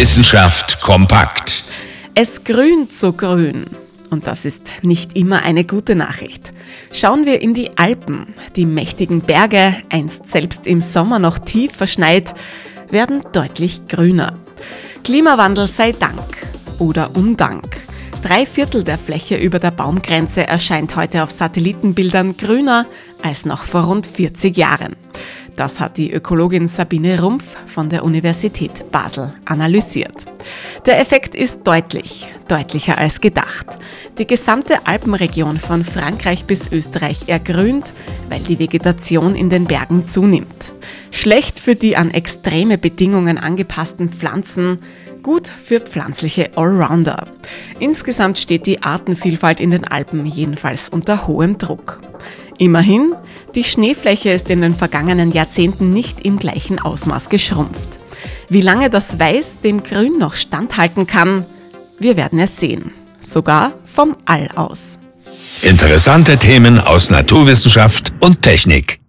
Wissenschaft kompakt. Es grünt so grün. Und das ist nicht immer eine gute Nachricht. Schauen wir in die Alpen. Die mächtigen Berge, einst selbst im Sommer noch tief verschneit, werden deutlich grüner. Klimawandel sei Dank oder Undank. Drei Viertel der Fläche über der Baumgrenze erscheint heute auf Satellitenbildern grüner als noch vor rund 40 Jahren. Das hat die Ökologin Sabine Rumpf von der Universität Basel analysiert. Der Effekt ist deutlich, deutlicher als gedacht. Die gesamte Alpenregion von Frankreich bis Österreich ergrünt, weil die Vegetation in den Bergen zunimmt. Schlecht für die an extreme Bedingungen angepassten Pflanzen, gut für pflanzliche Allrounder. Insgesamt steht die Artenvielfalt in den Alpen jedenfalls unter hohem Druck. Immerhin, die Schneefläche ist in den vergangenen Jahrzehnten nicht im gleichen Ausmaß geschrumpft. Wie lange das Weiß dem Grün noch standhalten kann, wir werden es sehen. Sogar vom All aus. Interessante Themen aus Naturwissenschaft und Technik.